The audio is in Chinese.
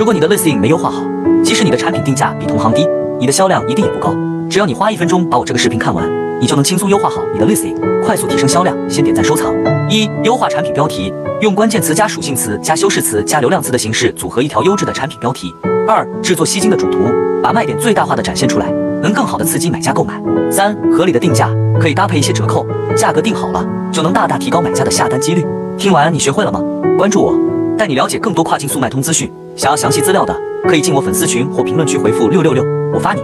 如果你的 listing 没优化好，即使你的产品定价比同行低，你的销量一定也不高。只要你花一分钟把我这个视频看完，你就能轻松优化好你的 listing，快速提升销量。先点赞收藏。一、优化产品标题，用关键词加属性词加修饰词加流量词的形式组合一条优质的产品标题。二、制作吸睛的主图，把卖点最大化的展现出来，能更好的刺激买家购买。三、合理的定价，可以搭配一些折扣，价格定好了就能大大提高买家的下单几率。听完你学会了吗？关注我，带你了解更多跨境速卖通资讯。想要详细资料的，可以进我粉丝群或评论区回复六六六，我发你。